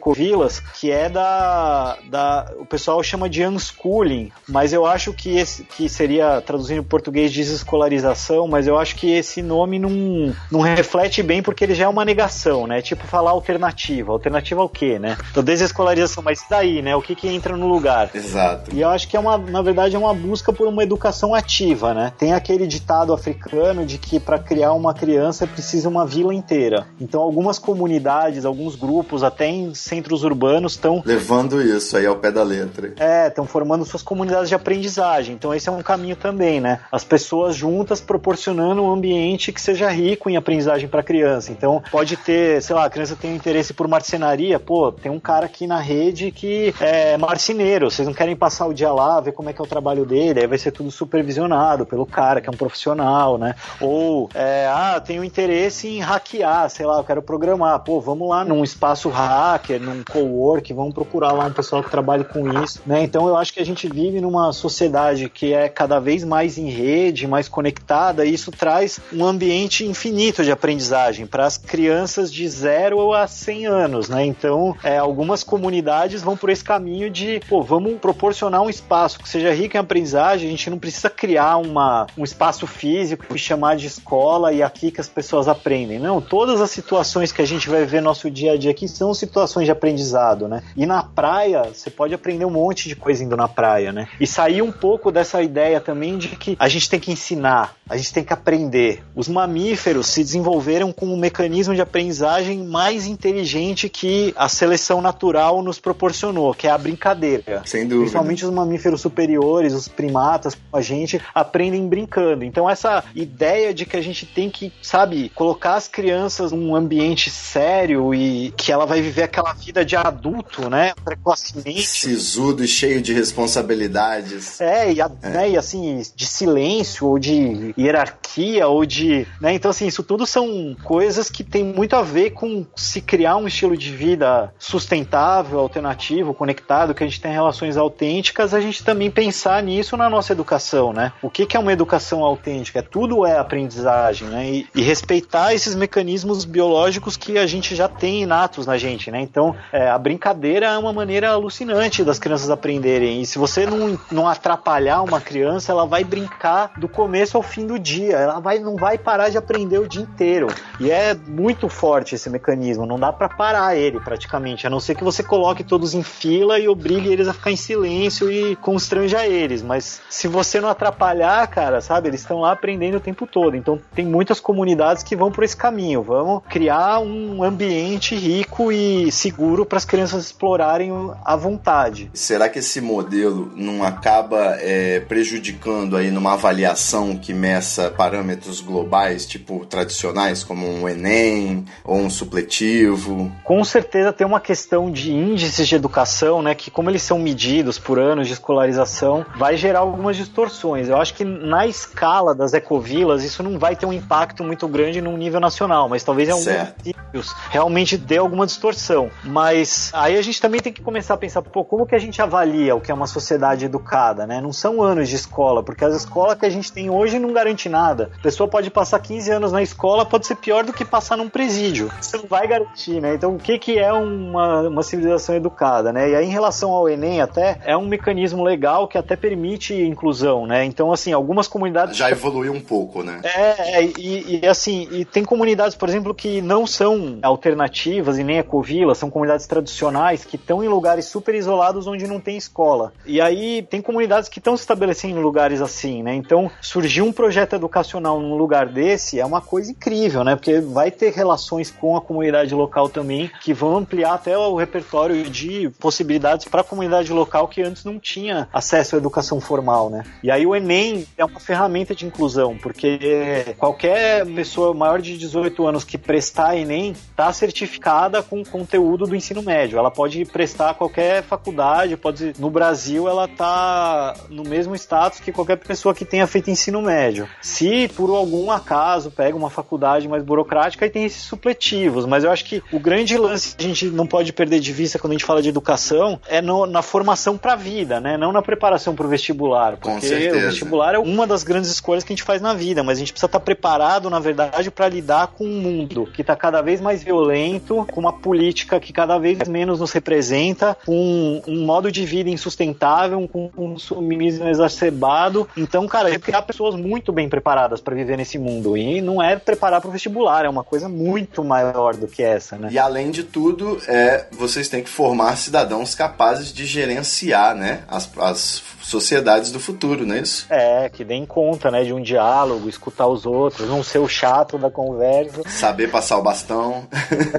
que é da, da o pessoal chama de unschooling, mas eu acho que esse que seria traduzindo em português desescolarização, mas eu acho que esse nome não, não reflete bem porque ele já é uma negação, né? Tipo falar alternativa. Alternativa ao quê, né? Então desescolarização, mas daí, né? O que que entra no lugar? Exato. E eu acho que é uma, na verdade, é uma busca por uma educação ativa, né? Tem aquele ditado africano de que para criar uma criança precisa uma vila inteira. Então algumas comunidades, alguns grupos, até em centros urbanos, estão levando isso aí ao pé da letra. É, estão formando suas comunidades de aprendizagem. Então esse é um caminho também, né? As pessoas juntas proporcionando um ambiente que seja rico em aprendizagem para criança. Então pode ter, sei lá, a criança tem um interesse por marcenaria, pô, tem um cara aqui na rede que é marceneiro. Vocês não querem passar o dia lá, ver como é que é o trabalho dele? Aí vai ser tudo supervisionado pelo cara que é um profissional, né? Ou, é, ah, tenho interesse em hackear, sei lá, eu quero programar. Pô, vamos lá num espaço hacker, num co-work, vamos procurar lá um pessoal que trabalhe com isso, né? Então eu acho que a gente vive numa sociedade que é cada vez mais em rede, mais conectada, e isso traz um ambiente infinito de aprendizagem para as crianças de 0 a 100 anos, né? Então, é, algumas comunidades vão por esse caminho de, pô, vamos proporcionar um espaço que seja rico em aprendizagem, a gente não precisa criar uma, um espaço físico e chamar de escola e aqui que as pessoas aprendem. Não, todas as situações que a gente vai ver no nosso dia a dia aqui são situações de aprendizado, né? E na praia, você pode aprender um monte de coisa indo na praia, né? E sair um pouco dessa ideia também de que a gente tem que ensinar, a gente tem que aprender. Os mamíferos se desenvolveram com um mecanismo de aprendizagem mais inteligente que a seleção natural nos proporcionou, que é a brincadeira. Sem dúvida. Principalmente os mamíferos superiores, os primatas, a gente aprendem brincando. Então essa ideia de que a gente tem que, sabe, colocar as crianças num ambiente sério e que ela vai viver aquela vida de adulto, né, precocemente. Sisudo e cheio de responsabilidades. É, e, a, é. Né, e assim, de silêncio ou de hierarquia ou de, né, então assim, isso tudo são coisas que tem muito a ver com se criar um estilo de vida sustentável, alternativo, conectado, que a gente tem relações autênticas, a gente também pensar nisso na nossa educação, né? O que, que é uma educação autêntica? Tudo é aprendizagem, né? E, e respeitar esses mecanismos biológicos que a gente já tem inatos na gente, né? Então, é, a brincadeira é uma maneira alucinante das crianças aprenderem. E se você não, não atrapalhar uma criança, ela vai brincar do começo ao fim do dia. Ela vai, não vai parar de aprender o dia inteiro. E é muito forte esse mecanismo. Não dá para parar ele praticamente, a não ser que você coloque todos em fila e obrigue eles a ficar em silêncio e constranja eles. Mas se você não atrapalhar, cara, sabe, eles estão lá aprendendo o tempo todo. Então tem muitas comunidades que vão por esse caminho. Vamos criar um ambiente rico e seguro para as crianças explorarem à vontade. Será que esse modelo não acaba é, prejudicando aí numa avaliação que meça parâmetros globais, tipo tradicionais, como um Enem ou um supletivo? Com certeza tem uma questão de índices de educação, né, que como eles são medidos por anos de escolarização, vai gerar algumas distorções. Eu acho que na escala das ecovilas isso não vai ter um impacto muito grande no nível nacional, mas talvez em alguns municípios realmente dê alguma distorção. Mas aí a gente também tem que começar a pensar, pô, como que a gente avalia o que é uma sociedade educada, né? Não são anos de escola, porque as escolas que a gente tem hoje não garante nada. A pessoa pode passar 15 anos na escola, pode ser pior do que passar num presídio. Você não vai garantir, né? Então, o que, que é uma, uma civilização educada, né? E aí, em relação ao Enem, até, é um mecanismo legal que até permite inclusão, né? Então, assim, algumas comunidades... Já evoluiu um pouco, né? É, é e, e assim, e tem comunidades, por exemplo, que não são alternativas e nem ecovilas, são comunidades tradicionais que estão em lugares super isolados onde não tem escola. E aí, tem comunidades que estão se estabelecendo em lugares assim, né? Então, surgir um projeto educacional num lugar desse é uma coisa incrível, né? Porque vai ter relações com a comunidade local também que vão ampliar até o repertório de possibilidades para a comunidade local que antes não tinha acesso à educação formal, né? E aí o Enem é uma ferramenta de inclusão, porque qualquer pessoa maior de 18 anos que prestar Enem está certificada com conteúdo do ensino ensino médio. Ela pode prestar qualquer faculdade, pode no Brasil ela tá no mesmo status que qualquer pessoa que tenha feito ensino médio. Se por algum acaso pega uma faculdade mais burocrática, aí tem esses supletivos, mas eu acho que o grande lance que a gente não pode perder de vista quando a gente fala de educação é no, na formação para a vida, né? Não na preparação para o vestibular, porque o vestibular é uma das grandes escolhas que a gente faz na vida, mas a gente precisa estar preparado, na verdade, para lidar com um mundo que está cada vez mais violento, com uma política que cada vez menos nos representa, com um modo de vida insustentável, com um consumismo exacerbado. Então, cara, é criar pessoas muito bem preparadas para viver nesse mundo e não é preparar para o vestibular, é uma coisa muito maior do que essa, né? E além de tudo, é, vocês têm que formar cidadãos capazes de gerenciar né, as, as sociedades do futuro, não é isso? É, que deem conta, né, de um diálogo, escutar os outros, não ser o chato da conversa. Saber passar o bastão.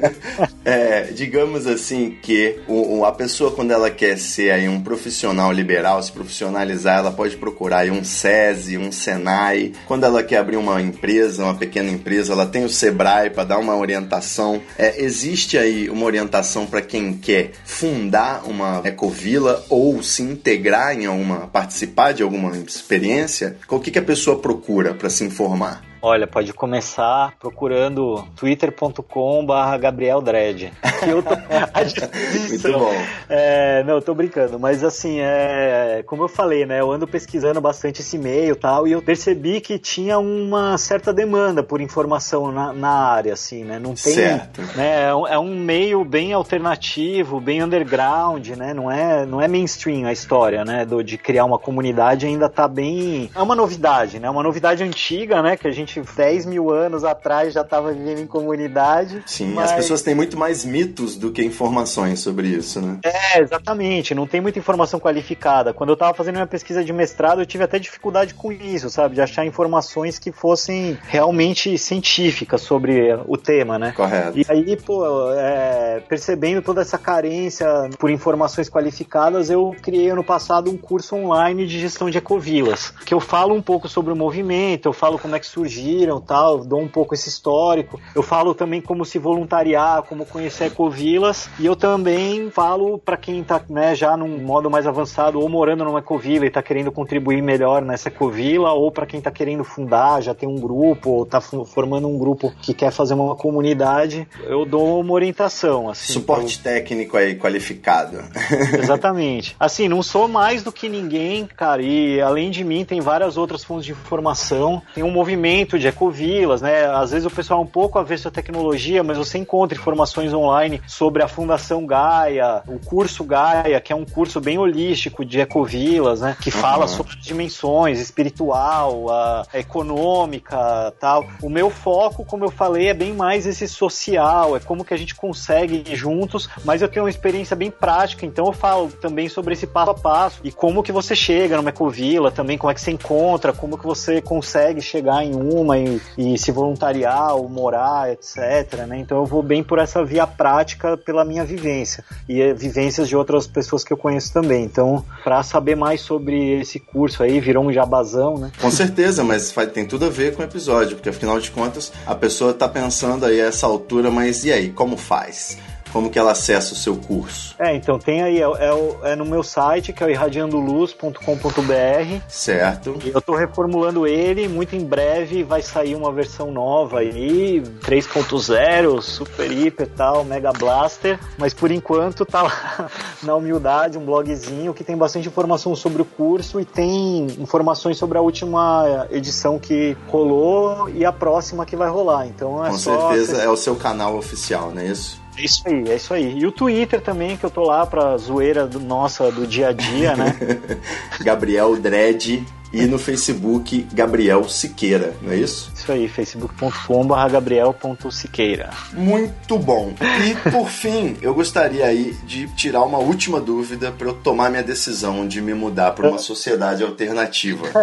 é, digamos assim que a pessoa, quando ela quer ser aí um profissional liberal, se profissionalizar, ela pode procurar aí um SESI, um SENAI. Quando ela quer abrir uma empresa, uma pequena empresa, ela tem o SEBRAE para dar uma orientação. É, existe aí uma orientação para quem quer fundar uma ecovila ou se integrar em alguma, participar de alguma experiência? O que, que a pessoa procura para se informar? Olha, pode começar procurando twitter.com barra Gabriel Dredd. Que eu tô à disposição. Muito bom. É, não, tô brincando, mas assim, é, como eu falei, né, eu ando pesquisando bastante esse e-mail e tal, e eu percebi que tinha uma certa demanda por informação na, na área, assim, né, não tem, Certo. né, é um, é um meio bem alternativo, bem underground, né, não é, não é mainstream a história, né, do, de criar uma comunidade ainda tá bem, é uma novidade, né, uma novidade antiga, né, que a gente 10 mil anos atrás já tava vivendo em comunidade. Sim, mas- as pessoas têm muito mais mitos do que informações sobre isso, né? é, exatamente. Não tem muita informação qualificada. Quando eu tava fazendo minha pesquisa de mestrado, eu tive até dificuldade com isso, sabe? De achar informações que fossem realmente científicas sobre o tema, né? Correto. E aí, pô, é, percebendo toda essa carência por informações qualificadas, eu criei ano passado um curso online de gestão de ecovilas, que eu falo um pouco sobre o movimento, eu falo como é que surgiram tal, dou um pouco esse histórico, eu falo também como se voluntariar, como conhecer ecovilas, e eu também falo para quem tá né, já num modo mais avançado, ou morando numa ecovila e tá querendo contribuir melhor nessa ecovila, ou para quem tá querendo fundar, já tem um grupo, ou tá fu- formando um grupo que quer fazer uma comunidade, eu dou uma orientação, assim. Suporte técnico aí qualificado. Exatamente. Assim, não sou mais do que ninguém, cara, e além de mim tem várias outras fontes de informação. Tem um movimento de ecovilas, né? Às vezes o pessoal é um pouco avesso à tecnologia, mas você encontra informações online sobre a Fundação Gaia, o curso Gaia, que é um curso bem holístico de ecovilas, né? Que fala Uhum. sobre dimensões espiritual, a econômica, tal. O meu foco, como eu falei, é bem mais esse social, é como que a gente consegue ir juntos, mas eu tenho uma experiência bem prática, então eu falo também sobre esse passo a passo e como que você chega numa ecovila, também como é que você encontra, como que você consegue chegar em uma e, e se voluntariar ou morar, etc, né? Então eu vou bem por essa via prática pela minha vivência e eh, vivências de outras pessoas que eu conheço também. Então, para saber mais sobre esse curso aí, virou um jabazão, né? Com certeza, mas faz- tem tudo a ver com o episódio, porque afinal de contas a pessoa tá pensando aí a essa altura, mas e aí, como faz? Como que ela acessa o seu curso? É, então tem aí, é, é é no meu site, que é o irradiandoluz.com.br. Certo? E Eu tô reformulando ele, muito em breve vai sair uma versão nova aí, 3.0, super hiper tal, mega blaster, mas por enquanto tá lá na humildade, um blogzinho que tem bastante informação sobre o curso e tem informações sobre a última edição que rolou e a próxima que vai rolar. Então é Com só certeza é o seu canal oficial, não é isso? É isso aí, é isso aí. E o Twitter também, que eu tô lá pra zoeira do- nossa do dia a dia, né? Gabriel Dredd e no Facebook Gabriel Siqueira, não é isso? Isso aí, facebook.com.br gabriel.siqueira. Muito bom. E por fim, eu gostaria aí de tirar uma última dúvida para eu tomar minha decisão de me mudar para uma sociedade alternativa.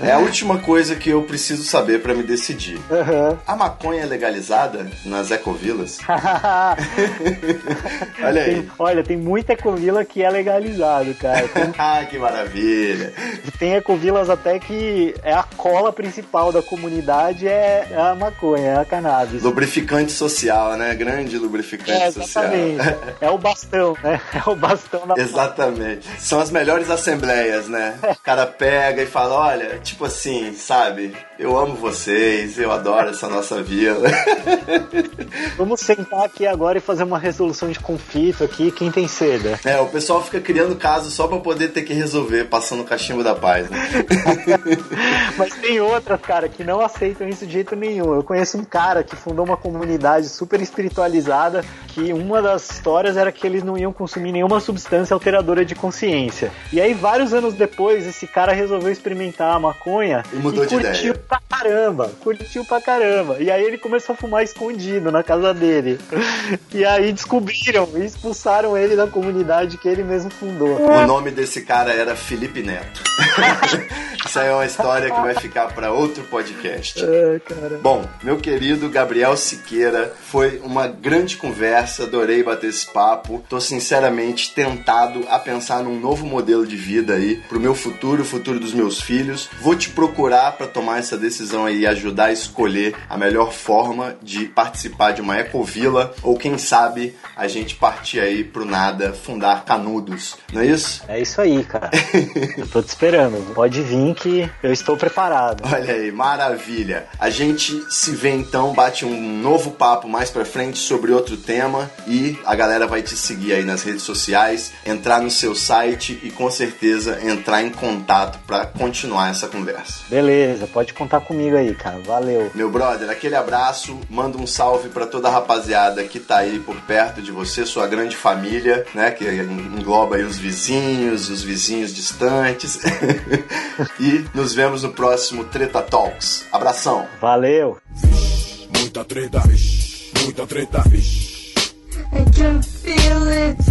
É a última coisa que eu preciso saber para me decidir. A maconha é legalizada nas ecovilas? Olha aí. Tem- olha, tem muita ecovila que é legalizado, cara. Tem- Ah, que maravilha. Tem ecovilas até que é a cola principal da comunidade é a maconha, é a cannabis. Lubrificante social, né? Grande lubrificante É, social. exatamente. É o bastão, né? É o bastão da Exatamente. São as melhores assembleias, né? O cara pega e fala: olha, tipo assim, sabe? Eu amo vocês, eu adoro essa nossa vila. Vamos sentar aqui agora e fazer uma resolução de conflito aqui, quem tem seda. É, o pessoal fica criando casos só pra poder ter que resolver, passando o cachimbo da paz, né? Mas tem outras, cara, que não aceitam isso de jeito nenhum. Eu conheço um cara que fundou uma comunidade super espiritualizada que uma das histórias era que eles não iam consumir nenhuma substância alteradora de consciência. E aí, vários anos depois, esse cara resolveu experimentar a maconha E mudou de curtiu ideia. pra caramba. Curtiu pra caramba. E aí ele começou a fumar escondido na casa dele. E aí descobriram e expulsaram ele da comunidade que ele mesmo fundou. O nome desse cara era Felipe Neto. Isso aí é uma história que vai ficar pra outro podcast. Cara. Bom, meu querido Gabriel Siqueira, foi uma grande conversa, adorei bater esse papo. Tô sinceramente tentado a pensar num novo modelo de vida aí pro meu futuro, o futuro dos meus filhos. Vou te procurar pra tomar essa decisão aí e ajudar a escolher a melhor forma de participar de uma ecovila ou quem sabe a gente partir aí pro nada, fundar Canudos. Não é isso? É isso aí, cara. eu tô te esperando. Pode vir que eu estou preparado. Olha aí, maravilha. A gente se vê então, bate um novo papo mais pra frente sobre outro tema e a galera vai te seguir aí nas redes sociais, entrar no seu site e com certeza entrar em contato pra continuar essa conversa. Beleza, pode contar comigo aí, cara. Valeu. Meu brother, aquele abraço, manda um salve pra toda a rapaziada que tá aí por perto de você, sua grande família, né, que engloba aí os vizinhos, os vizinhos distantes. e nos vemos no próximo Treta Talks. Abração. Valeu. Muita treta, vixe, muita treta, vixe, I can feel it.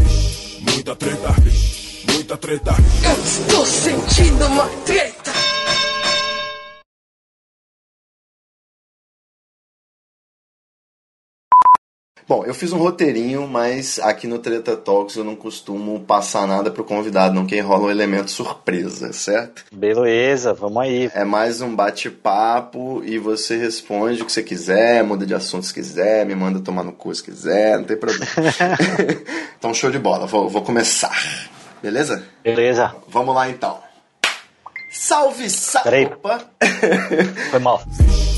muita treta, vixe, muita treta. Eu estou sentindo uma treta. Bom, eu fiz um roteirinho, mas aqui no Treta Talks eu não costumo passar nada pro convidado, não que rola um elemento surpresa, certo? Beleza, vamos aí. É mais um bate-papo e você responde o que você quiser, muda de assunto se quiser, me manda tomar no cu se quiser, não tem problema. então, show de bola, vou, vou começar. Beleza? Beleza. Vamos lá então. Salve, salve! Opa! Foi mal.